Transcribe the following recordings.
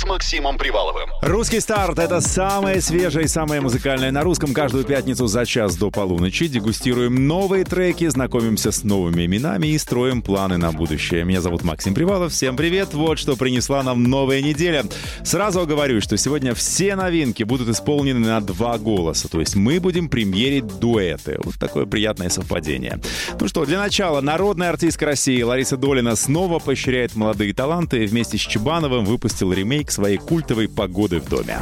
С Максимом Приваловым. Русский старт — это самое свежее и самое музыкальное на русском. Каждую пятницу за час до полуночи дегустируем новые треки, знакомимся с новыми именами и строим планы на будущее. Меня зовут Максим Привалов. Всем привет! Вот что принесла нам новая неделя. Сразу говорю, что сегодня все новинки будут исполнены на два голоса. То есть мы будем премьерить дуэты. Вот такое приятное совпадение. Ну что, для начала народная артистка России Лариса Долина снова поощряет молодые таланты и вместе с Чебановым выпустил ремейк своей культовой «Погоды в доме».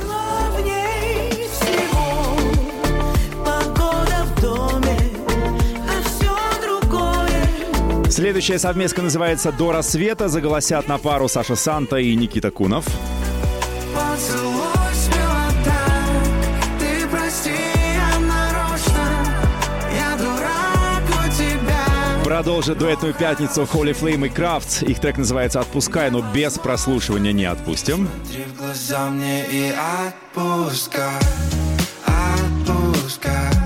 Следующая совместка называется «До рассвета». Заголосят на пару Саша Санта и Никита Кунов. Продолжит дуэтную пятницу Holy Flame и Крафт. Их трек называется «Отпускай», но без прослушивания не отпустим. Смотри в глаза мне и отпускай, отпускай.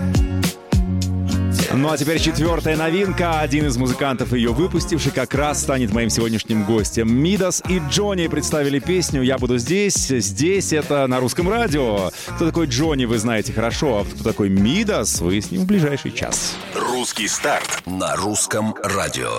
Ну а теперь четвертая новинка. Один из музыкантов, ее выпустивший, как раз станет моим сегодняшним гостем. Мидас и Джонни представили песню «Я буду здесь». Здесь это на русском радио. Кто такой Джонни, вы знаете хорошо. А кто такой Мидас, выясним в ближайший час. Русский старт на русском радио.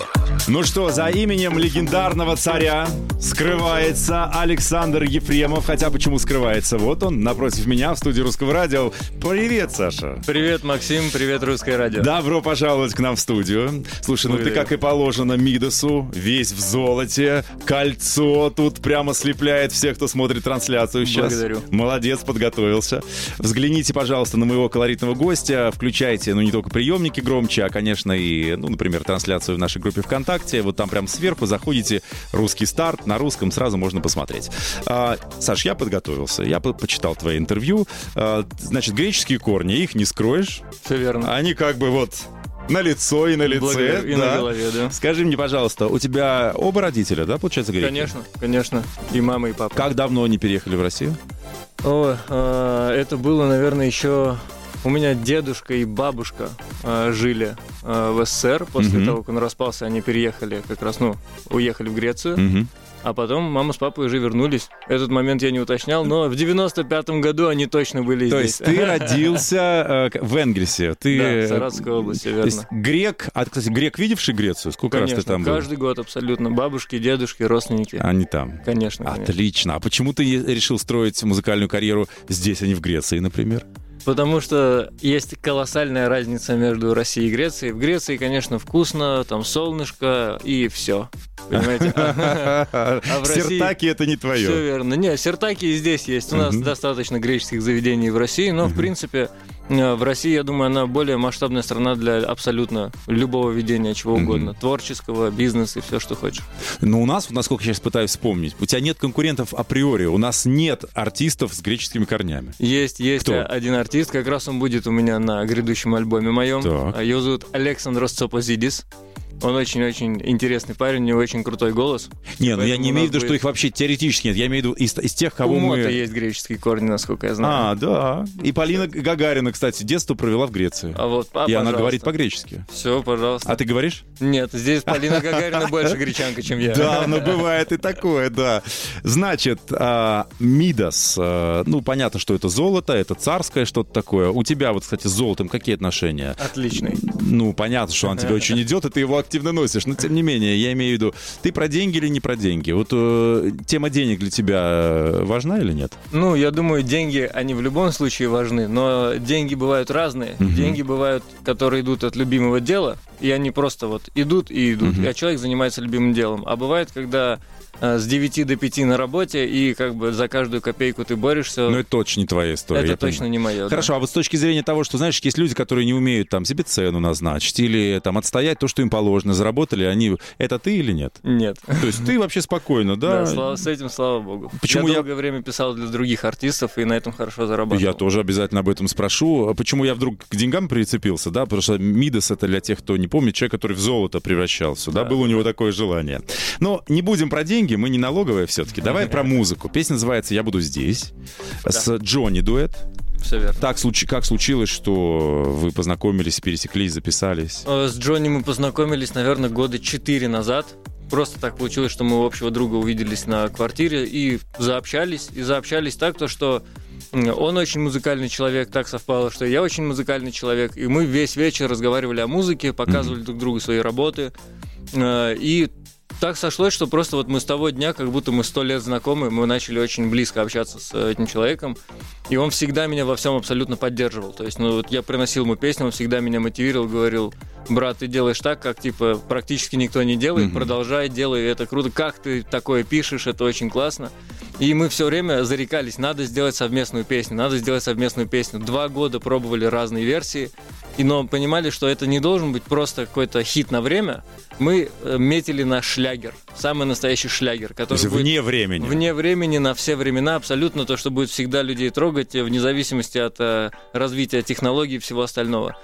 Ну что, за именем легендарного царя скрывается Александр Ефремов. Хотя почему скрывается? Вот он напротив меня в студии русского радио. Привет, Саша. Привет, Максим, привет, Русское радио. Добро пожаловать к нам в студию. Слушай, ну ты, Благодарю. как и положено, Мидасу, весь в золоте, кольцо тут прямо слепляет всех, кто смотрит трансляцию сейчас. Благодарю. Молодец, подготовился. Взгляните, пожалуйста, на моего колоритного гостя, включайте, ну, не только приемники громче, а, конечно, и, ну, например, трансляцию в нашей группе ВКонтакте. Вот там прям сверху заходите, русский старт, на русском сразу можно посмотреть. А, Саш, я подготовился, я по- почитал твои интервью. А, значит, греческие корни, их не скроешь. Все верно. Они как бы вот на лицо и на лице. Благодарю. И да. на голове, да. Скажи мне, пожалуйста, у тебя оба родителя, да, получается, греки? Конечно, конечно. И мама, и папа. Как давно они переехали в Россию? О, а, это было, наверное, еще... У меня дедушка и бабушка а, жили в СССР. После Мгм. того, как он распался, они переехали как раз, ну, уехали в Грецию. Мгм. А потом мама с папой уже вернулись. Этот момент я не уточнял, но в 95-м году они точно были То здесь. есть ты родился э, в Энгельсе. Ты, Да, э, в Саратовской области, То есть верно. грек, а, кстати, грек, видевший Грецию? Сколько раз Конечно, ты там был? каждый год абсолютно. Бабушки, дедушки, родственники. Они там. Конечно, конечно. Отлично. А почему ты решил строить музыкальную карьеру здесь, а не в Греции, например? Потому что есть колоссальная разница между Россией и Грецией. В Греции, конечно, вкусно, там солнышко и все. Понимаете? А в России- Сертаки это не Все твое. верно. Не, сертаки и здесь есть. У нас достаточно греческих заведений в России, но, в принципе, в России, я думаю, она более масштабная страна для абсолютно любого ведения чего угодно. Творческого, бизнеса и все, что хочешь. Но у нас, насколько я сейчас пытаюсь вспомнить, у тебя нет конкурентов априори, у нас нет артистов с греческими корнями. Есть, есть Кто? один артист, как раз он будет у меня на грядущем альбоме моем. Так. Его зовут Александрос Цопозидис. Он очень-очень интересный парень, у него очень крутой голос. Не, ну я не имею в виду, что будет- их вообще теоретически нет. Я имею в виду из, из тех, кого у мы... Мота есть греческие корни, насколько я знаю. А, да. И Полина Гагарина, кстати, детство провела в Греции. А вот, а, И она пожалуйста. говорит по-гречески. Все, пожалуйста. А ты говоришь? Нет, здесь Полина Гагарина больше гречанка, чем я. Да, но бывает и такое, да. Значит, а, Мидас, а, ну, понятно, что это золото, это царское что-то такое. У тебя вот, кстати, с золотом какие отношения? Отличный. Ну, понятно, что он тебе очень идет, и ты его активно носишь. Но, тем не менее, я имею в виду, ты про деньги или не про деньги? Вот э, тема денег для тебя э, важна или нет? Ну, я думаю, деньги, они в любом случае важны, но деньги бывают разные. Мгм. Деньги бывают, которые идут от любимого дела, и они просто вот идут и идут, Мгм. а человек занимается любимым делом. А бывает, когда с 9 до 5 на работе, и как бы за каждую копейку ты борешься. Ну, это точно не твоя история. это точно понимаю. не мое. Хорошо, а вот с точки зрения того, что, знаешь, есть люди, которые не умеют там себе цену назначить или там отстоять то, что им положено, заработали, они... Это ты или нет? Нет. То есть ты вообще спокойно, Да, да? слава- с этим слава богу. Почему я я- долгое время писал для других артистов и на этом хорошо зарабатывал. Я тоже обязательно об этом спрошу. А Почему я вдруг к деньгам прицепился, да? Потому что Мидас это для тех, кто не помнит, человек, который в золото превращался, да? Да. Было у него такое желание. Но не будем про деньги, мы не налоговая все-таки. Давай про музыку. Песня называется «Я буду здесь». С Джонни дуэт. Все верно. Так случ- как случилось, что вы познакомились, пересеклись, записались? Э, С Джонни мы познакомились, наверное, года четыре назад. Просто так получилось, что мы общего друга увиделись на квартире и заобщались. И заобщались так, то, что он очень музыкальный человек, так совпало, что я очень музыкальный человек. И мы весь вечер разговаривали о музыке, показывали друг другу свои работы. Э, И так сошлось, что просто вот мы с того дня, как будто мы сто лет знакомы, мы начали очень близко общаться с этим человеком, и он всегда меня во всем абсолютно поддерживал. То есть, ну вот я приносил ему песню, он всегда меня мотивировал, говорил, брат, ты делаешь так, как типа практически никто не делает, Мгм. продолжай, делай, это круто, как ты такое пишешь, это очень классно. И мы все время зарекались, надо сделать совместную песню, надо сделать совместную песню. Два года пробовали разные версии, и но понимали, что это не должен быть просто какой-то хит на время. Мы э, метили на шлягер, самый настоящий шлягер, То который есть будет вне времени. вне времени, на все времена, абсолютно то, что будет всегда людей трогать, э, вне зависимости от э, развития технологий и всего остального.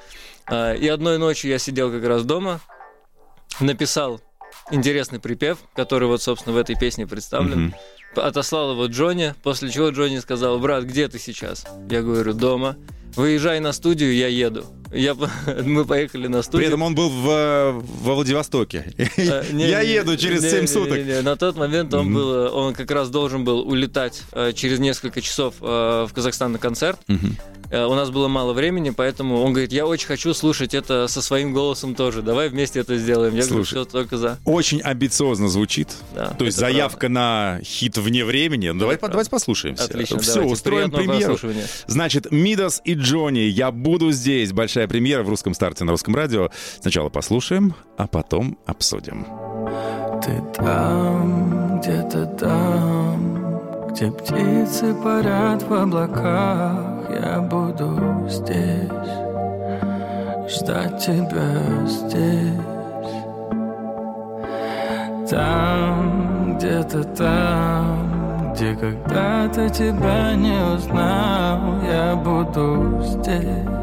А, И одной ночью я сидел как раз дома, написал интересный припев, который вот, собственно, в этой песне представлен. Мгм. Отослал его Джонни, после чего Джонни сказал, брат, где ты сейчас? Я говорю, дома. Выезжай на студию, я еду. Я, мы поехали на При студию. этом он был в, э, во Владивостоке. Э, не- Я не- еду через не- 7 не- суток. не- не. На тот момент он Мгм. был, э, он как раз должен был улетать э, через несколько часов э, в Казахстан на концерт. Мгм. Э, У нас было мало времени, поэтому он говорит, я очень хочу слушать это со своим голосом тоже. Давай вместе это сделаем. Я говорю, Слушай. все только за. Очень амбициозно звучит. Да, То есть заявка на хит вне времени. Ну, Давай, правда. давайте послушаемся. Отлично, Все, давайте. устроим премьеру. Значит, Мидас и Джонни, я буду здесь. Большая премьера в русском старте на русском радио. Сначала послушаем, а потом обсудим. Ты там, где-то там, где птицы парят в облаках, я буду здесь, ждать тебя здесь. Там, где-то там, где когда-то тебя не узнал, я буду здесь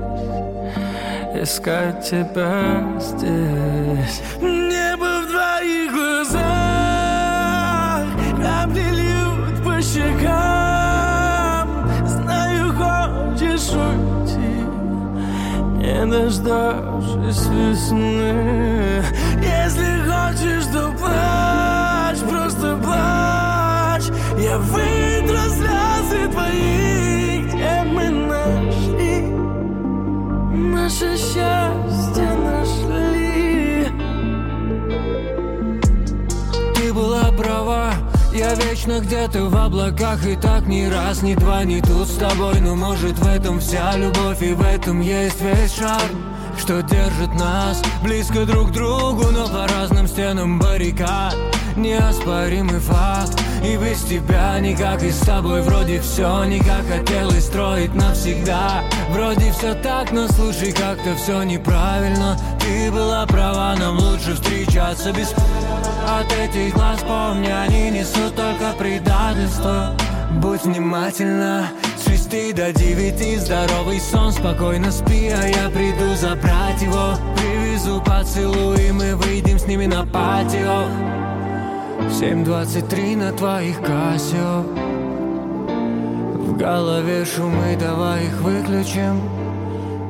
искать тебя здесь. Не дождавшись весны. Если хочешь, то плачь, просто плачь. Я вытру вечно где-то в облаках И так ни раз, ни два, ни тут с тобой. Но может в этом вся любовь И в этом есть весь шарм что держит нас близко друг к другу, но по разным стенам баррикад Неоспоримый факт. И без тебя никак и с тобой вроде все Не как хотелось строить навсегда. Вроде все так, но слушай, как-то все неправильно. Ты была права, нам лучше встречаться без От этих глаз. Помни, они несут только предательство. Будь внимательна, с шести до девяти. Здоровый сон, спокойно спи, а я приду забрать его. Привезу поцелуй, и мы выйдем с ними на патио 7.23 на твоих кассио В голове шумы, давай их выключим.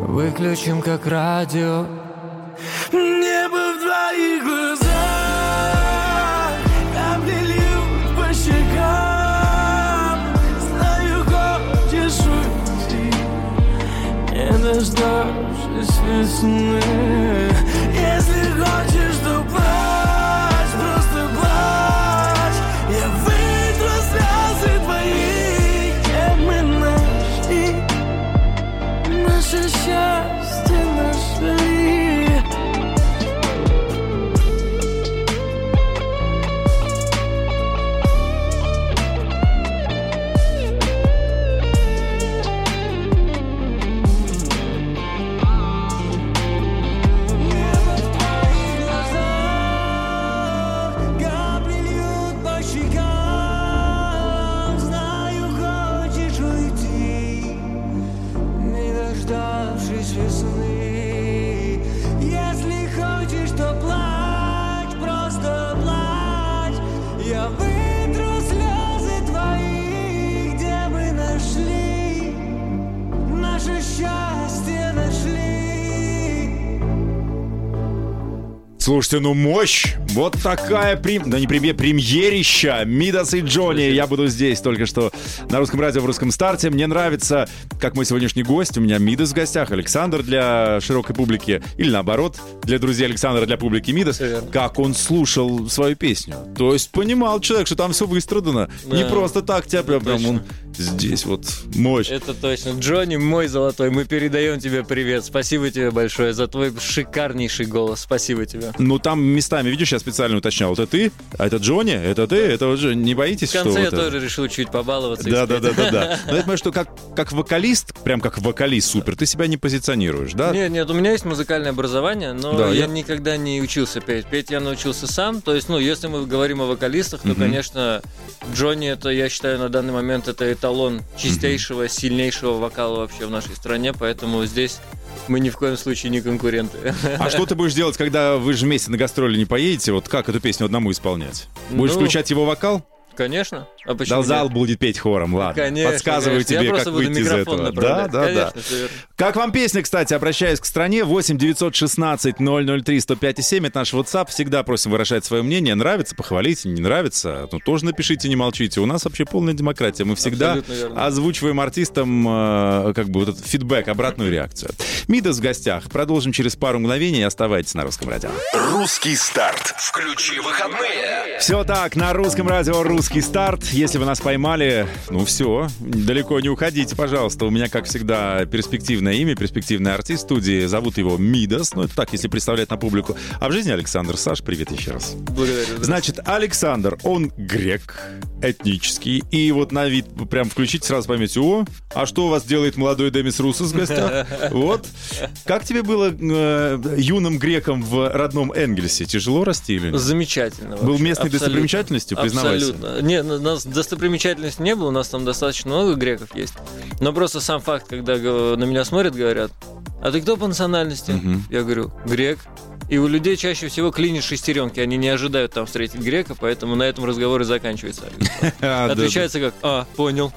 Выключим как радио. Небо в твоих глазах. Капли льют по щекам. Знаю, хочешь уйти. Не дождавшись весны Слушайте, ну мощь! Вот такая прем... да не премьер, премьерища! Мидас и Джонни. Я буду здесь только что на русском радио в русском старте. Мне нравится, как мой сегодняшний гость. У меня Мидас в гостях. Александр для широкой публики. Или наоборот, для друзей Александра, для публики Мидас. Как он слушал свою песню. То есть понимал человек, что там все выстрадано. Да. Не просто так тебя прям, прям он здесь вот мощь. Это точно. Джонни, мой золотой, мы передаем тебе привет. Спасибо тебе большое за твой шикарнейший голос. Спасибо тебе. Ну, там местами, видишь, я специально уточнял. Это ты? А это Джонни? Это ты? Это уже не боитесь, что... В конце я это... тоже решил чуть побаловаться. Да, да, да, да, да. Но я понимаю, что как, как вокалист, прям как вокалист супер, ты себя не позиционируешь, да? Нет, нет, у меня есть музыкальное образование, но да, я, я никогда не учился петь. Петь я научился сам. То есть, ну, если мы говорим о вокалистах, то, угу. конечно, Джонни это, я считаю, на данный момент это эталон чистейшего, угу. сильнейшего вокала вообще в нашей стране, поэтому здесь мы ни в коем случае не конкуренты. А что ты будешь делать, когда вы же вместе на гастроли не поедете? Вот как эту песню одному исполнять? Будешь ну, включать его вокал? Конечно. А почему да, зал будет петь хором, ладно. Конечно, Подсказываю конечно. тебе, как выйти из этого. Да, да, конечно, да. Как вам песня, кстати, обращаюсь к стране. 8 916 003 105 7. Это наш WhatsApp. Всегда просим выражать свое мнение. Нравится, похвалите, не нравится. Ну, тоже напишите, не молчите. У нас вообще полная демократия. Мы всегда озвучиваем артистам э, как бы вот этот фидбэк, обратную реакцию. Мидас в гостях. Продолжим через пару мгновений. Оставайтесь на русском радио. Русский старт. Включи выходные. Все так, на русском радио русский старт. Если вы нас поймали, ну все, далеко не уходите, пожалуйста. У меня, как всегда, перспективное имя, перспективный артист студии. Зовут его Мидас. Ну, это так, если представлять на публику. А в жизни Александр. Саш, привет еще раз. Благодарю. Значит, Александр, он грек, этнический. И вот на вид прям включите, сразу поймете, о, а что у вас делает молодой Демис Русос в гостях? Вот. Как тебе было э, юным греком в родном Энгельсе? Тяжело расти или нет? Замечательно. Был местной достопримечательностью, признавайся. Абсолютно. Нет, у нас достопримечательности не было, у нас там достаточно много греков есть. Но просто сам факт, когда на меня смотрят, говорят, а ты кто по национальности? Угу. Я говорю, грек. И у людей чаще всего клинит шестеренки. Они не ожидают там встретить грека, поэтому на этом разговор и заканчивается. Отвечается как, а, понял.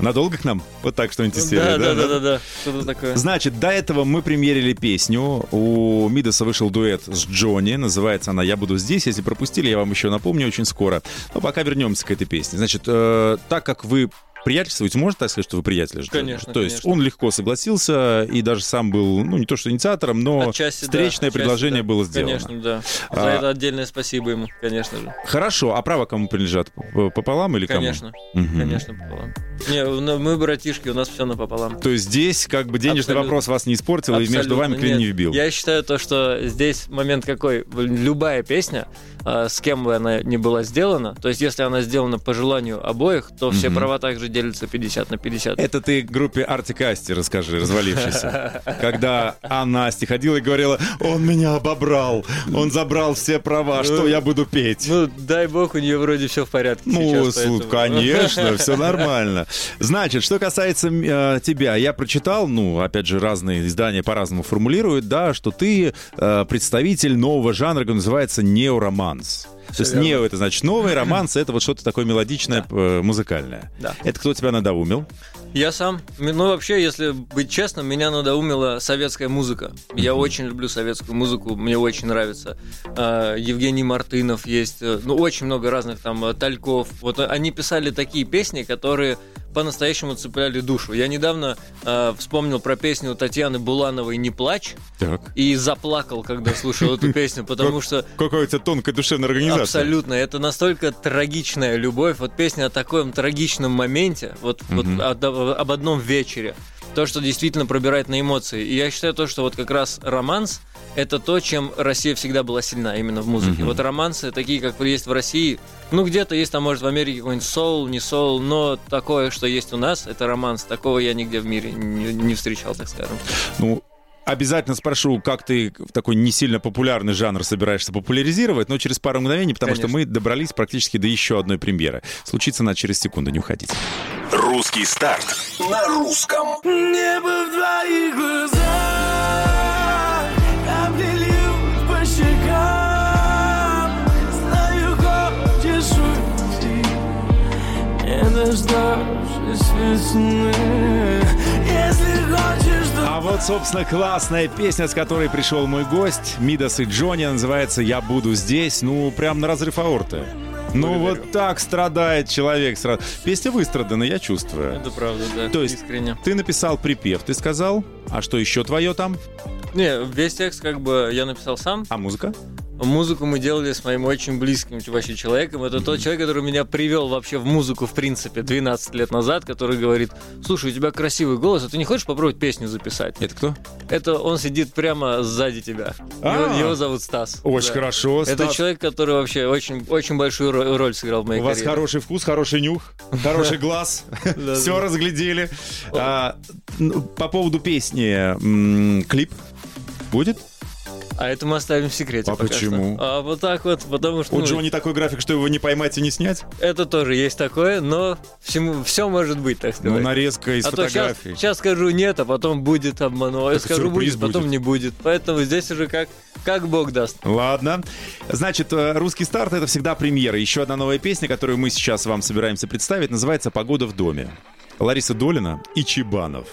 Надолго к нам? Вот так что-нибудь из Да, да, да, да. Что-то такое. Значит, до этого мы премьерили песню. У Мидаса вышел дуэт с Джонни. Называется она «Я буду здесь». Если пропустили, я вам еще напомню очень скоро. Но пока вернемся к этой песне. Значит, э, так как вы приятельствовать можно так сказать, что вы приятели? Что конечно. То конечно. есть он легко согласился и даже сам был, ну, не то что инициатором, но отчасти, встречное да, предложение да. было сделано. Конечно, да. За а... это отдельное спасибо ему, конечно же. Хорошо, а право кому принадлежат? Пополам или кому? Конечно, угу. конечно, пополам. Не, ну, мы братишки, у нас все напополам. То есть здесь как бы денежный Абсолютно. вопрос вас не испортил Абсолютно. и между вами клин не вбил? Я считаю то, что здесь момент какой, любая песня, а, с кем бы она ни была сделана, то есть если она сделана по желанию обоих, то все угу. права также делятся 50 на 50. Это ты группе Артик Асти расскажи, развалившейся. Когда Анна Асти ходила и говорила, он меня обобрал, он забрал все права, что ну, я буду петь? Ну, дай бог, у нее вроде все в порядке Ну, сейчас, конечно, все нормально. Значит, что касается э, тебя, я прочитал, ну, опять же, разные издания по-разному формулируют, да, что ты э, представитель нового жанра, который называется неороман романс. То есть нео это значит новый, романс это вот что-то такое мелодичное. Э, музыкальное. Да. Это кто тебя надоумил? Я сам. Ну, вообще, если быть честным, меня надоумила советская музыка. Я очень люблю советскую музыку, мне очень нравится. А, Евгений Мартынов есть, э, ну, очень много разных там, э, Тальков. Вот они писали такие песни, которые по-настоящему цепляли душу. Я недавно э, вспомнил про песню Татьяны Булановой «Не плачь» так. и заплакал, когда слушал эту песню, потому что... Какая у тебя тонкая душевная организация. Абсолютно. Это настолько трагичная любовь. Вот песня о таком трагичном моменте, вот, вот об одном вечере. То, что действительно пробирает на эмоции. И я считаю то, что вот как раз романс – это то, чем Россия всегда была сильна, именно в музыке. Mm-hmm. Вот романсы, такие, как есть в России, ну, где-то есть, там, может, в Америке какой-нибудь соул, не соул, но такое, что есть у нас, это романс. Такого я нигде в мире не, не встречал, так скажем. Ну, Обязательно спрошу, как ты такой не сильно популярный жанр собираешься популяризировать, но через пару мгновений, потому Конечно. что мы добрались практически до еще одной премьеры. Случится она через секунду, не уходите. Русский старт на русском. Небо в твоих глазах А вот собственно, классная песня, с которой пришел мой гость, Мидас и Джонни, называется «Я буду здесь». Ну, прям на разрыв аорты. Ну, вот так страдает человек. сразу. Песня выстрадана, я чувствую. Это правда, да. То есть искренне. ты написал припев, ты сказал, а что еще твое там? Не, весь текст как бы я написал сам. А музыка? Музыку мы делали с моим очень близким вообще человеком. Это тот человек, который меня привел вообще в музыку, в принципе, 12 лет назад, который говорит, слушай, у тебя красивый голос, а ты не хочешь попробовать песню записать? Это кто? Это он сидит прямо сзади тебя. А. Его, зовут Стас. Очень Да. хорошо. Это Стас. человек, который вообще очень, очень большую ро- роль сыграл в моей У вас карьере. хороший вкус, хороший нюх, хороший глаз. Все разглядели. А, ну, По поводу песни, клип будет? А это мы оставим в секрете А почему? что. А вот так вот, потому что У ну, Джонни такой график, что его не поймать и не снять? это тоже есть такое, но всему, все может быть, так Ну, сказать. нарезка из а то сейчас, фотографий. скажу нет, а потом будет обману. Я скажу сюрприз будет, потом будет. не будет. Поэтому здесь уже как, как Бог даст. Ладно. Значит, э, русский старт это всегда премьера. Еще одна новая песня, которую мы сейчас вам собираемся представить, называется «Погода в доме». Лариса Долина и Чебанов.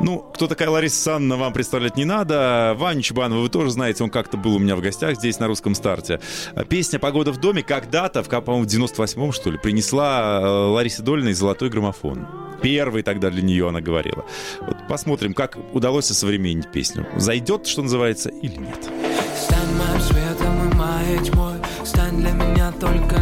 Ну, кто такая Лариса Санна, вам представлять не надо. Ваню Чебанова вы тоже знаете, он как-то был у меня в гостях здесь на русском старте. А Песня «Погода в доме» когда-то, в, по-моему, в 98-м, что ли, принесла э, Ларисе Долиной золотой граммофон. Первый тогда для нее она говорила. Вот посмотрим, как удалось осовременить песню. Зайдет, что называется, или нет. Стань моим светом и моей тьмой Стань для меня только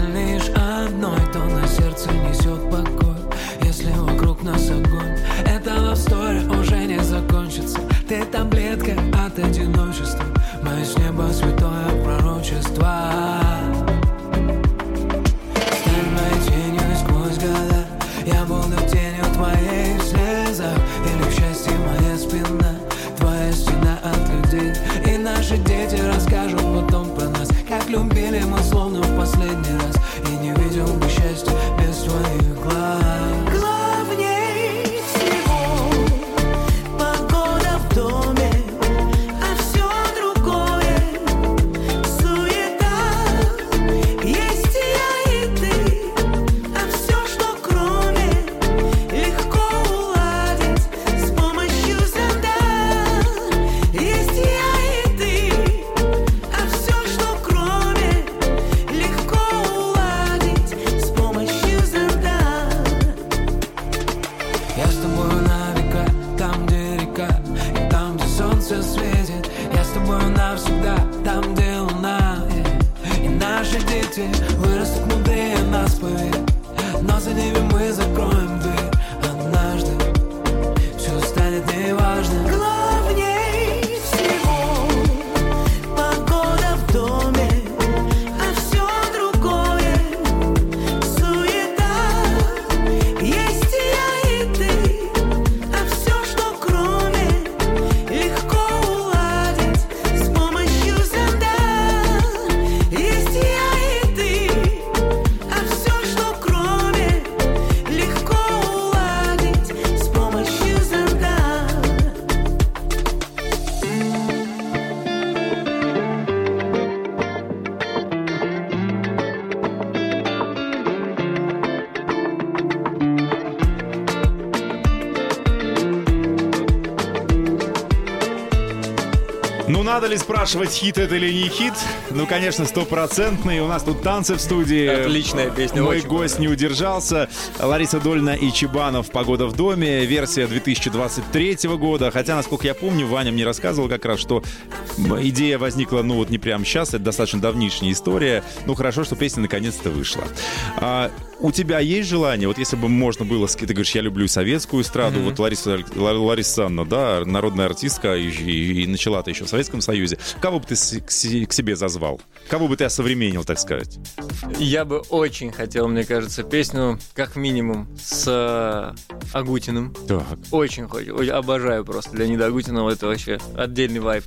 надо ли спрашивать, хит это или не хит? Ну, конечно, стопроцентный. У нас тут танцы в студии. Отличная песня, Мой гость не удержался. Лариса Дольна и Чебанов «Погода в доме». Версия 2023 года. Хотя, насколько я помню, Ваня мне рассказывал как раз, что идея возникла, ну, вот не прямо сейчас. Это достаточно давнишняя история. Ну, хорошо, что песня наконец-то вышла. А, у тебя есть желание, вот если бы можно было, ты говоришь, я люблю советскую эстраду, вот Лариса, Ла- Лариса Санна, да, народная артистка, и, и- и начала-то еще в Советском Союзе. Кого бы ты с- к, к себе зазвал? Кого бы ты осовременил, так сказать? Я бы очень хотел, мне кажется, песню, как минимум, с э, Агутиным. Так. Очень хочу, обожаю просто Леонида Агутинова, это вообще отдельный вайб.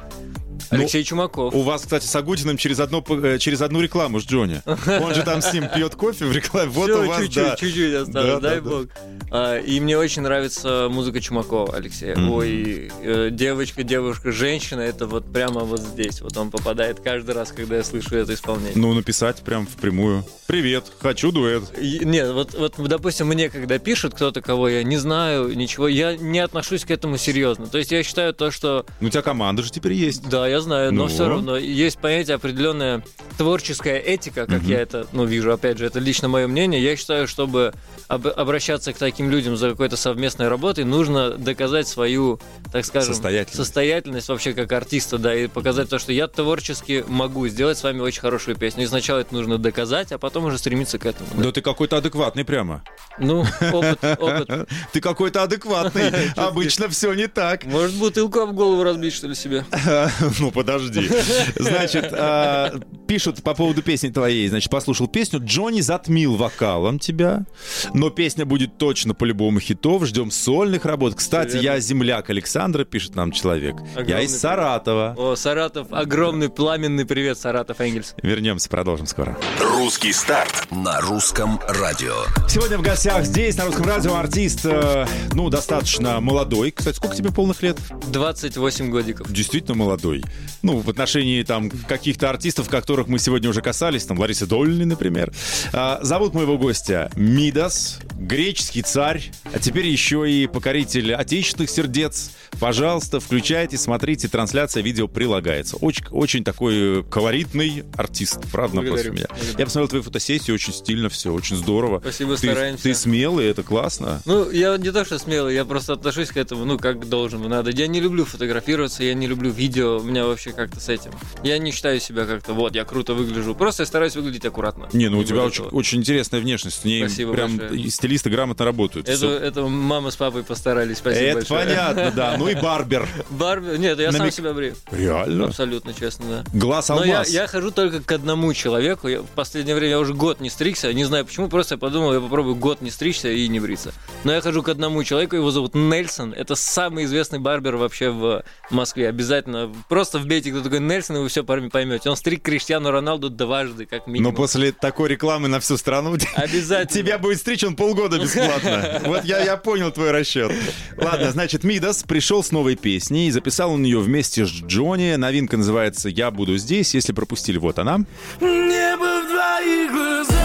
Алексей Чумаков. У вас, кстати, с Агутиным через, одно, э, через одну рекламу с Джонни. Он же там с ним пьет кофе в рекламе. Вот Всё, у вас, чуть-чуть, да. чуть-чуть осталось, Да, дай да, да. бог. А, и мне очень нравится музыка Чумакова, Алексея. Мгм. Ой, э, девочка, девушка, женщина, это вот прямо вот здесь. Вот он попадает каждый раз, когда я слышу это исполнение. Ну, написать прям впрямую. Привет, хочу дуэт. И- Нет, вот, вот, допустим, мне когда пишут кто-то, кого я не знаю, ничего, я не отношусь к этому серьезно. То есть я считаю то, что Ну, у тебя команда же теперь есть. Да, я знаю, но Ну. все равно есть понятие определенная творческая этика, как Мгм. я это, ну, вижу, опять же, это лично мое мнение. Я считаю, чтобы об- обращаться к таким людям за какой-то совместной работой, нужно доказать свою, так скажем, Состоятельность. состоятельность вообще как артиста, да, и показать то, что я творчески могу сделать с вами очень хорошую песню. И сначала это нужно доказать, а потом уже стремиться к этому. да. Да ты какой-то адекватный прямо. Ну, опыт, опыт. Ты какой-то адекватный. Обычно все не так. Может, бутылку об голову разбить, что ли, себе? Ну, подожди. Значит, а, пишут по поводу песни твоей. Значит, послушал песню. Джонни затмил вокалом тебя. Но песня будет точно по-любому хитов. Ждем сольных работ. Кстати, я земляк Александра, пишет нам человек. я из Саратова. О, Саратов, огромный пламенный привет, Саратов Энгельс. Вернемся, продолжим скоро. Русский старт. На русском радио. Сегодня в гостях здесь, на русском радио, артист, э, ну, достаточно молодой. Кстати, сколько тебе полных лет? 28 годиков. Действительно молодой. Ну, в отношении там каких-то артистов, которых мы сегодня уже касались, там Лариса Дольны, например. А, зовут моего гостя Мидас, греческий царь, а теперь еще и покоритель отечественных сердец. Пожалуйста, включайте, смотрите, трансляция видео прилагается. Очень, очень такой э, колоритный артист, правда, напротив меня. Благодарю. Я посмотрел твою фотосессию, очень стильно все, очень здорово. Спасибо, Ты, стараемся. ты смелый, это классно. Ну, я не то, что смелый, я просто отношусь к этому, ну, как должен, надо. Я не люблю фотографироваться, я не люблю видео, у меня вообще как-то с этим. Я не считаю себя как-то, вот, я круто выгляжу. Просто я стараюсь выглядеть аккуратно. Не, ну у Не тебя очень, очень интересная внешность. В ней Спасибо прям большое. И стилисты грамотно работают. Это, Всё. это мама с папой постарались, спасибо Это большое. понятно, да. Ну и барбер. Барби... Нет, я сам Намек- себя брил. Реально? Абсолютно честно, да. Глаз Но я, алмаз. я хожу только к одному человеку. Я, в последнее время я уже год не стригся. Не знаю почему, просто я подумал, я попробую год не стричься и не бриться. Но я хожу к одному человеку, его зовут Нельсон. Это самый известный барбер вообще в Москве. Обязательно. Просто вбейте, кто такой Нельсон, и вы все поймете. Он стриг Криштиану Роналду дважды, как Но минимум. после такой рекламы на всю страну Обязательно. тебя будет стричь он полгода бесплатно. Вот я, я понял твой расчет. Ладно, значит, Мидас пришел с новой песней и записал он ее вместе с Джонни. Новинка называется «Я буду здесь». Если пропустили, вот она. Небо в твоих глазах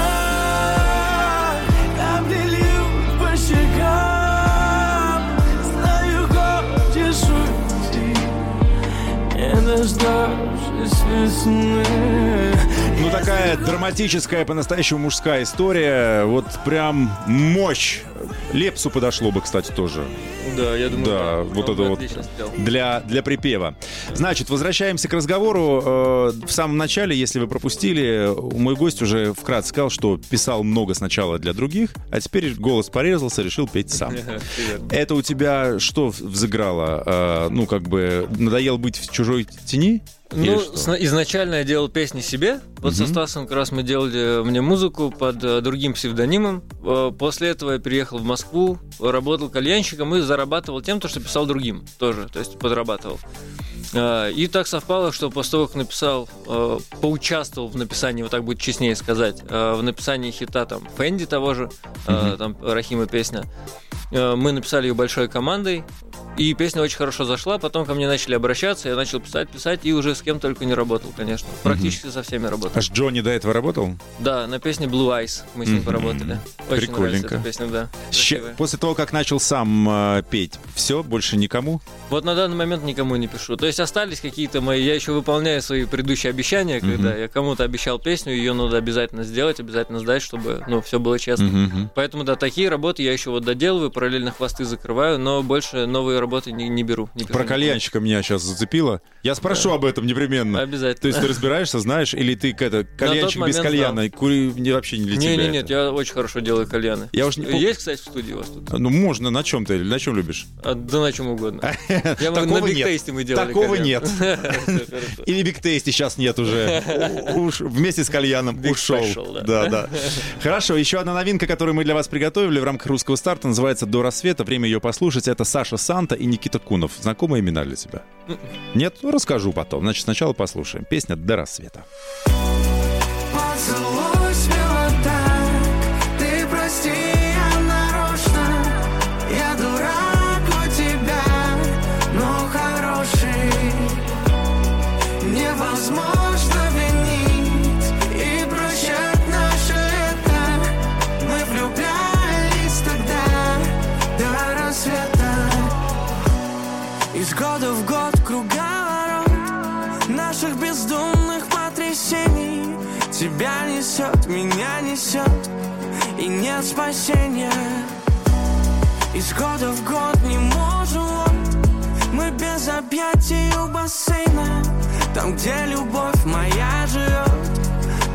Обделил по щекам Знаю, хочешь уйти Не дождавшись весны Ну, такая драматическая, по-настоящему мужская история. Вот прям мощь. Лепсу подошло бы, кстати, тоже. Да, я думаю, Да, Он вот это вот для, для припева. Значит, возвращаемся к разговору. Э, В самом начале, если вы пропустили, мой гость уже вкратце сказал, что писал много сначала для других, а теперь голос порезался, решил петь сам. Это у тебя что взыграло? Э, Ну, как бы, надоело быть в чужой тени? Ну, изначально я делал песни себе. Вот со Мгм. Стасом как раз мы делали мне музыку под э, другим псевдонимом. После этого я переехал в Москву, работал кальянщиком и зарабатывал тем, то, что писал другим тоже, то есть подрабатывал. Э, И так совпало, что после того, как написал, э, поучаствовал в написании, вот так будет честнее сказать, э, в написании хита там Фэнди того же, Мгм. там Рахима песня, мы написали ее большой командой, и песня очень хорошо зашла, потом ко мне начали обращаться, я начал писать, писать, и уже с кем только не работал, конечно. Практически со всеми работал. А с Джонни до этого работал? Да, на песне Blue Eyes мы с ним Мгм. поработали. Очень Прикольненько. нравится эта песня, да. Красивая. После того, как начал сам э, петь, все, больше никому? Вот на данный момент никому не пишу. То есть остались какие-то мои... Я еще выполняю свои предыдущие обещания, когда Мгм. я кому-то обещал песню, ее надо обязательно сделать, обязательно сдать, чтобы, ну, все было честно. Мгм. Поэтому, да, такие работы я еще вот доделываю, параллельно хвосты закрываю, но больше новые работы не, не беру. не Про кальянщика меня сейчас зацепило. Я спрошу об этом непременно. Обязательно. То есть ты разбираешься, знаешь, или ты это, кальянщик без кальяна, кури не, вообще не для тебя Не-не-нет, это? я очень хорошо делаю кальяны. Я уж не Есть, кстати, в студии у вас тут? Ну, можно, на чем ты, на чем любишь? А, да на чем угодно. Я на нет. бигтейсте мы делали Такого нет. Или Биг Тейсти сейчас нет уже. Уж вместе с кальяном ушел. Да, да. Хорошо, еще одна новинка, которую мы для вас приготовили в рамках русского старта, называется «До рассвета». Время ее послушать. Это Саша Санта и Никита Кунов. Знакомые имена для тебя? Нет? Ну, расскажу потом. Значит, сначала послушаем. Песня «До рассвета». И нет спасения. Из года в год не можем. Мы без объятий у бассейна. Там, где любовь моя живет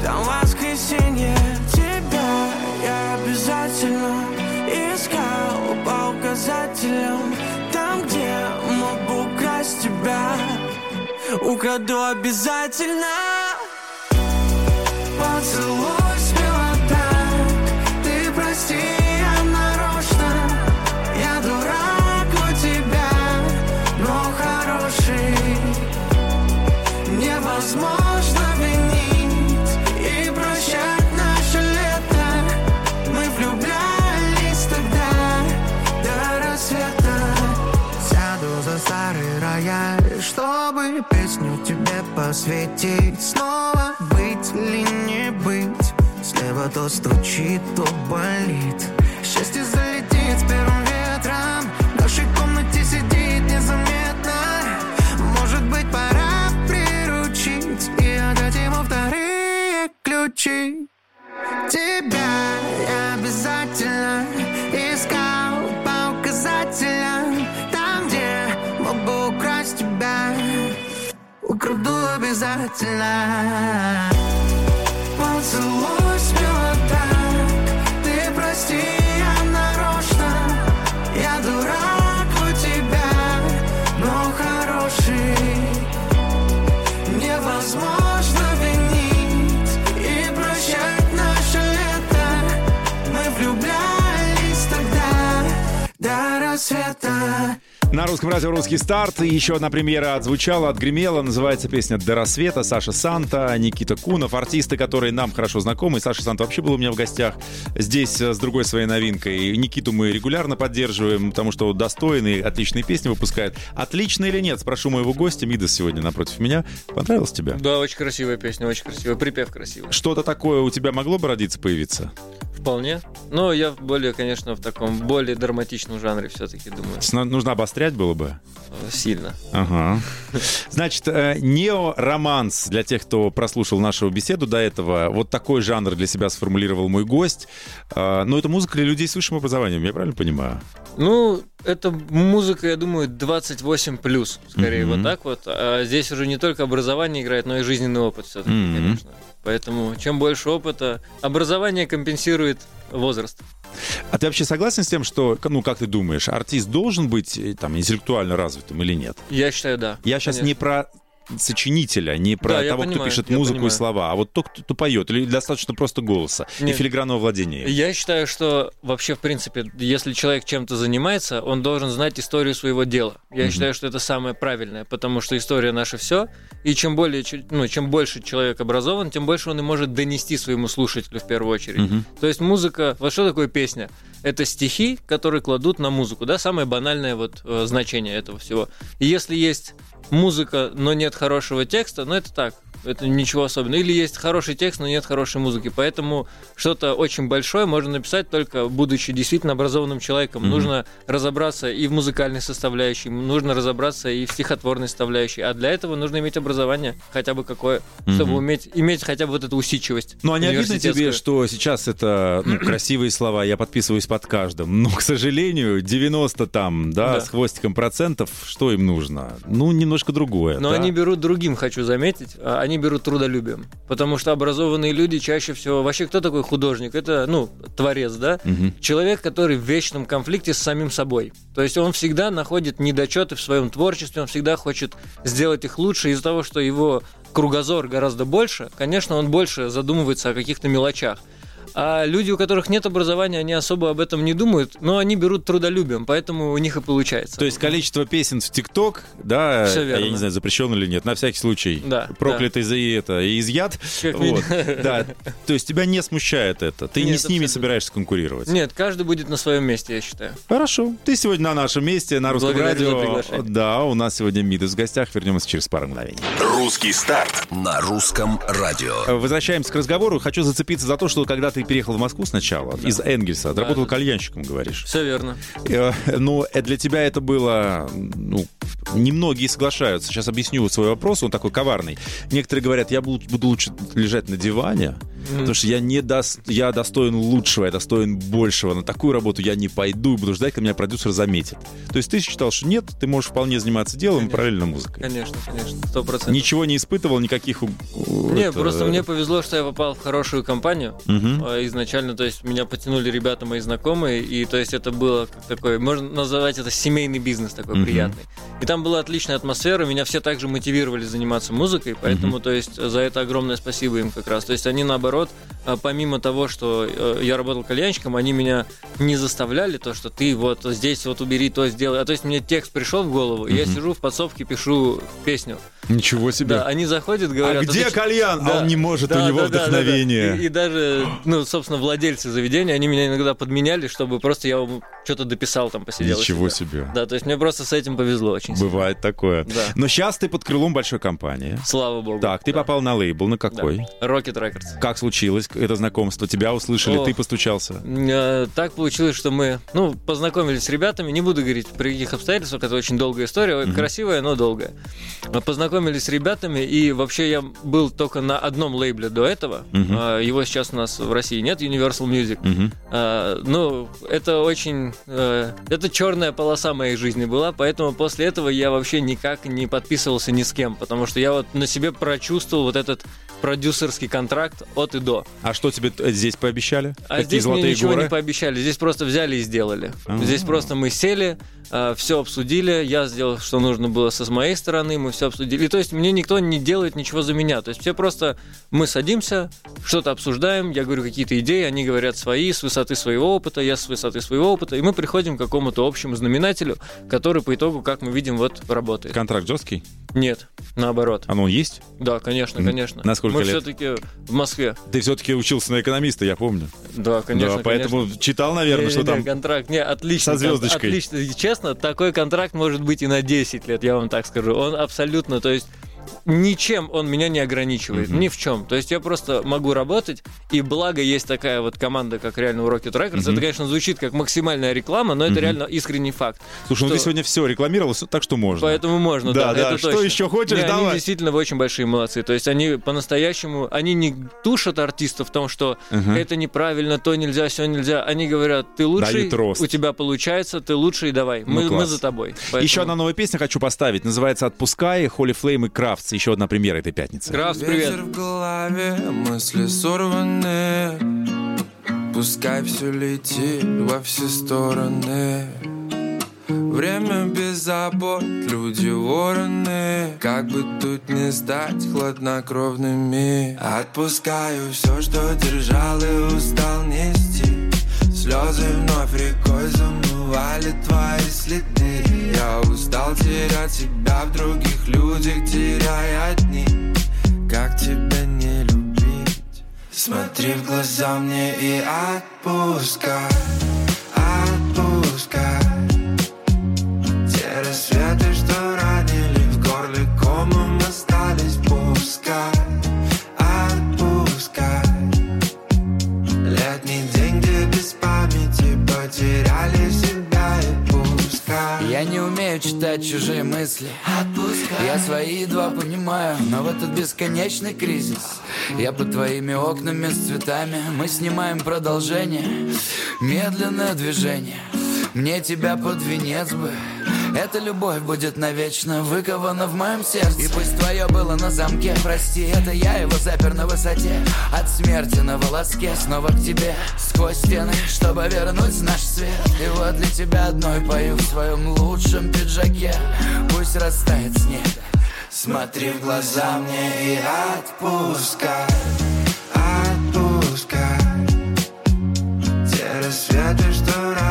Там воскресенье. Тебя я обязательно Искал по указателям. Там, где мог бы украсть тебя Украду обязательно. Поцелуй тебе посвятить Снова быть или не быть. Слева то стучит, то болит. Счастье залетит с первым ветром. В нашей комнате сидит незаметно. Может быть пора приручить И отдать ему вторые ключи. Тебя Украду обязательно. Поцелуй На русском радио «Русский старт» еще одна премьера отзвучала, отгремела. Называется песня «До рассвета». Саша Санта, Никита Кунов, артисты, которые нам хорошо знакомы. Саша Санта вообще был у меня в гостях. Здесь э, с другой своей новинкой. Никиту мы регулярно поддерживаем, потому что достойный, отличные песни выпускает. Отлично или нет? Спрошу моего гостя. Мидас сегодня напротив меня. Понравилась тебе? Да, очень красивая песня, очень красивая. Припев красивый. Что-то такое у тебя могло бы родиться, появиться? Вполне. Но я более, конечно, в таком более драматичном жанре все-таки думаю. Нужно обострять было бы? Сильно. Ага. Значит, э, неороманс для тех, кто прослушал нашу беседу до этого. Вот такой жанр для себя сформулировал мой гость. Э, Но это музыка для людей с высшим образованием, я правильно понимаю? Ну, это музыка, я думаю, 28 плюс, скорее Мгм. вот так вот. А здесь уже не только образование играет, но и жизненный опыт все-таки, Мгм. конечно. Поэтому чем больше опыта, образование компенсирует возраст. А ты вообще согласен с тем, что, ну, как ты думаешь, артист должен быть э, там интеллектуально развитым или нет? Я считаю, да. Я сейчас Конечно. не про сочинителя, не про Да, того, кто понимаю, пишет я музыку и понимаю. слова, а вот тот, кто, кто поет, или достаточно просто голоса и Нет. филигранного владения. Я считаю, что вообще, в принципе, если человек чем-то занимается, он должен знать историю своего дела. Я Мгм. считаю, что это самое правильное, потому что история наше все. И чем более, ну, чем больше человек образован, тем больше он и может донести своему слушателю в первую очередь. Мгм. То есть музыка, вот что такое песня? Это стихи, которые кладут на музыку, да, самое банальное вот э, значение этого всего. И если есть музыка, но нет хорошего текста, ну это так, это ничего особенного. Или есть хороший текст, но нет хорошей музыки. Поэтому что-то очень большое можно написать только будучи действительно образованным человеком. Мгм. Нужно разобраться и в музыкальной составляющей, нужно разобраться и в стихотворной составляющей. А для этого нужно иметь образование, хотя бы какое, чтобы Мгм. уметь иметь хотя бы вот эту усидчивость. Ну, а не обидно тебе, что сейчас это ну, красивые слова, я подписываюсь под каждым, но, к сожалению, 90 там, да, Да. с хвостиком процентов, что им нужно? Ну, немножко другое. Но да? они берут другим, хочу заметить, а они берут трудолюбием. Потому что образованные люди чаще всего... Вообще, кто такой художник? Это, ну, творец, да? Мгм. Человек, который в вечном конфликте с самим собой. То есть он всегда находит недочеты в своем творчестве, он всегда хочет сделать их лучше из-за того, что его кругозор гораздо больше. Конечно, он больше задумывается о каких-то мелочах. А люди, у которых нет образования, они особо об этом не думают, но они берут трудолюбием, поэтому у них и получается. То есть количество песен в ТикТок, да, я не знаю, запрещен или нет, на всякий случай. Да, Проклятый за это и изъят. Как Вот. Да. То есть тебя не смущает это. Ты не Нет, с ними абсолютно. собираешься конкурировать. Нет, каждый будет на своем месте, я считаю. Хорошо. Ты сегодня на нашем месте, на русском радио. Да, у нас сегодня Мидас в гостях. Вернемся через пару мгновений. Русский старт. На русском радио. Возвращаемся к разговору. Хочу зацепиться за то, что когда ты переехал в Москву сначала, из Энгельса, ты работал да. кальянщиком, говоришь. Все верно. Э, Ну, э, для тебя это было, ну, немногие соглашаются. Сейчас объясню свой вопрос, он такой коварный. Некоторые говорят, я буду лучше лежать на диване, потому что я не дос- я достоин лучшего, я достоин большего. На такую работу я не пойду и буду ждать, когда меня продюсер заметит. То есть ты считал, что нет, ты можешь вполне заниматься делом и параллельно музыкой. Конечно, конечно, сто процентов. Ничего не испытывал, никаких... Не, это, просто мне повезло, что я попал в хорошую компанию э, изначально, то есть меня потянули ребята мои знакомые, и то есть это было такой, можно назвать это семейный бизнес такой Мгм. приятный. И там была отличная атмосфера, меня все также мотивировали заниматься музыкой, поэтому то есть за это огромное спасибо им как раз. То есть они наоборот, э, помимо того, что э, я работал кальянщиком, они меня не заставляли то, что ты вот здесь вот убери, то сделай. А то есть мне текст пришел в голову, и я сижу в подсобке, пишу песню. Ничего себе. Да, они заходят, говорят... а где ты кальян? Да, а он не может, да, у него да, да, да, да. вдохновение. И, и даже, ну, собственно, владельцы заведения, они меня иногда подменяли, чтобы просто я что-то дописал там, посидел. Ничего себя. себе. Да, то есть мне просто с этим повезло очень сильно. Бывает такое. Да. Но сейчас ты под крылом большой компании. Слава богу. Так, ты Да. попал на лейбл, на Да. какой? Rocket Records. Как случилось это знакомство? Тебя услышали, О. ты постучался? Э, Так получилось, что мы, ну, познакомились с ребятами, не буду говорить при каких обстоятельствах, это очень долгая история, красивая, но долгая. А Познакомились с ребятами, и вообще я был только на одном лейбле до этого. А, Его сейчас у нас в России нет, Universal Music. А, ну, это очень... э, это черная полоса моей жизни была, поэтому после этого я вообще никак не подписывался ни с кем, потому что я вот на себе прочувствовал вот этот продюсерский контракт от и до. А что тебе здесь пообещали? А Какие здесь мне ничего горы? не пообещали, здесь просто взяли и сделали. А. Здесь просто мы сели, все обсудили, я сделал, что нужно было со моей стороны, мы все обсудили. То есть мне никто не делает ничего за меня. То есть все просто мы садимся, что-то обсуждаем, я говорю какие-то идеи, они говорят свои с высоты своего опыта, я с высоты своего опыта, и мы приходим к какому-то общему знаменателю, который по итогу, как мы видим, вот работает. Контракт жесткий? Нет, наоборот. Оно есть? Да, конечно, конечно. На сколько мы лет? все-таки в Москве. Ты все-таки учился на экономиста, я помню. Да, конечно. да, поэтому конечно. читал, наверное, что Не-не-не, там... контракт, не, отлично. со звездочкой. Отлично. Честно, такой контракт может быть и на 10 лет, я вам так скажу. Он абсолютно, то есть ничем он меня не ограничивает, ни в чем. То есть я просто могу работать, и благо есть такая вот команда, как реально у Rocket Records. Это, конечно, звучит как максимальная реклама, но это реально искренний факт. Слушай, ну что- ты сегодня все рекламировал, всё- так что можно. Поэтому можно, Да, да. да, что точно. еще хочешь, Не, Они давай. действительно очень большие молодцы. То есть они по-настоящему, они не тушат артистов в том, что это неправильно, то нельзя, все нельзя. Они говорят, ты лучший, у тебя получается, ты лучший, давай. Ну, мы, мы за тобой. Поэтому- Еще одна новая песня хочу поставить. Называется «Отпускай», Холли Флейм и Крафтс. Еще одна премьера этой пятницы. Крафт, привет. Ветер в голове, мысли сорваны Пускай все летит во все стороны Время без забот, люди вороны Как бы тут не стать хладнокровными Отпускаю все, что держал и устал нести Слезы вновь рекой замывали твои следы. Я устал терять себя в других людях, теряя одни. Как тебя не любить? Смотри в глаза мне и отпускай Отпускай читать чужие мысли. Я свои едва понимаю Но в этот бесконечный кризис Я под твоими окнами с цветами. Мы снимаем продолжение Медленное движение. Мне тебя под венец бы эта любовь будет навечно выкована в моем сердце. И пусть твое было на замке, прости Это я его запер на высоте. От смерти на волоске Снова к тебе. Сквозь стены Чтобы вернуть наш свет. И вот для тебя одной пою в своем лучшем пиджаке. Пусть растает снег. Смотри в глаза мне и отпускай. Отпускай рассветы, что ранили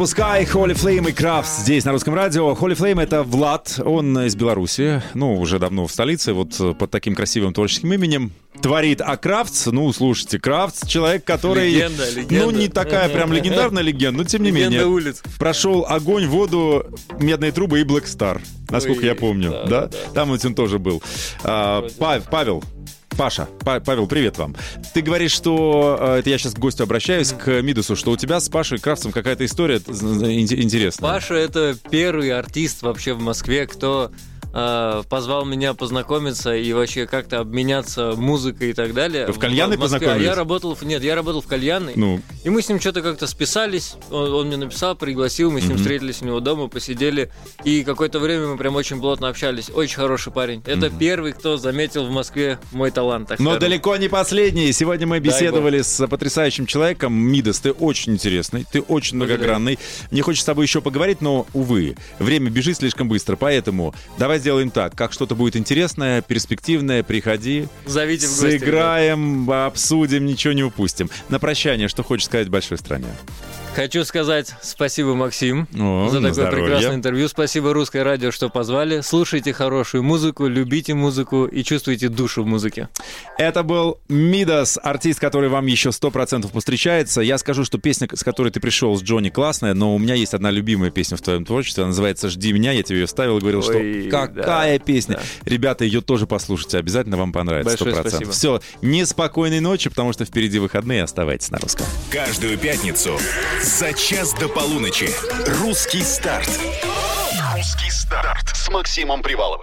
«Отпускай», Holy Flame и Крафт здесь на русском радио. Holy Flame — это Влад, он из Беларуси, ну, уже давно в столице, вот э, под таким красивым творческим именем творит. А Крафтс, ну, слушайте, Крафтс — человек, который... Легенда, легенда. Ну, не такая прям легендарная легенда, но тем не Легенда менее. улиц. Прошел огонь, воду, медные трубы и Black Star, насколько Ой, я помню, да, да? да. Там вот он тоже был. А, Па- Павел, Паша, Па- Павел, привет вам. Ты говоришь, что э, это я сейчас к гостю обращаюсь, к Мидусу, что у тебя с Пашей Кравцем какая-то история ин- интересная. Паша это первый артист вообще в Москве, кто э, позвал меня познакомиться и вообще как-то обменяться музыкой и так далее. В кальянной Москве. А познакомились? Я работал, в- нет, я работал в кальянной. Ну, И мы с ним что-то как-то списались. Он, он мне написал, пригласил, мы с ним встретились у него дома, посидели. И какое-то время мы прям очень плотно общались. Очень хороший парень. Это первый, кто заметил в Москве мой талант. так но скажем. далеко не последний. Сегодня мы беседовали с потрясающим человеком. Мидас, ты очень интересный, ты очень многогранный. Мне хочется с тобой еще поговорить, но, увы, время бежит слишком быстро. Поэтому давай сделаем так. Как что-то будет интересное, перспективное, приходи. Зовите в гости. Сыграем, обсудим, ничего не упустим. На прощание, что хочешь сказать большой стране? Хочу сказать спасибо, Максим, О, за такое здоровье. прекрасное интервью. Спасибо Русское радио, что позвали. Слушайте хорошую музыку, любите музыку и чувствуйте душу в музыке. Это был Мидас, артист, который вам еще сто процентов повстречается. Я скажу, что песня, с которой ты пришел с Джонни, классная, но у меня есть одна любимая песня в твоем творчестве. Она называется «Жди меня». Я тебе ее ставил и говорил, Ой, что какая да, песня. да. Ребята, ее тоже послушайте. Обязательно вам понравится. Большое 100%. спасибо. Все, неспокойной ночи, потому что впереди выходные. Оставайтесь на русском. Каждую пятницу за час до полуночи. Русский старт. Русский старт с Максимом Приваловым.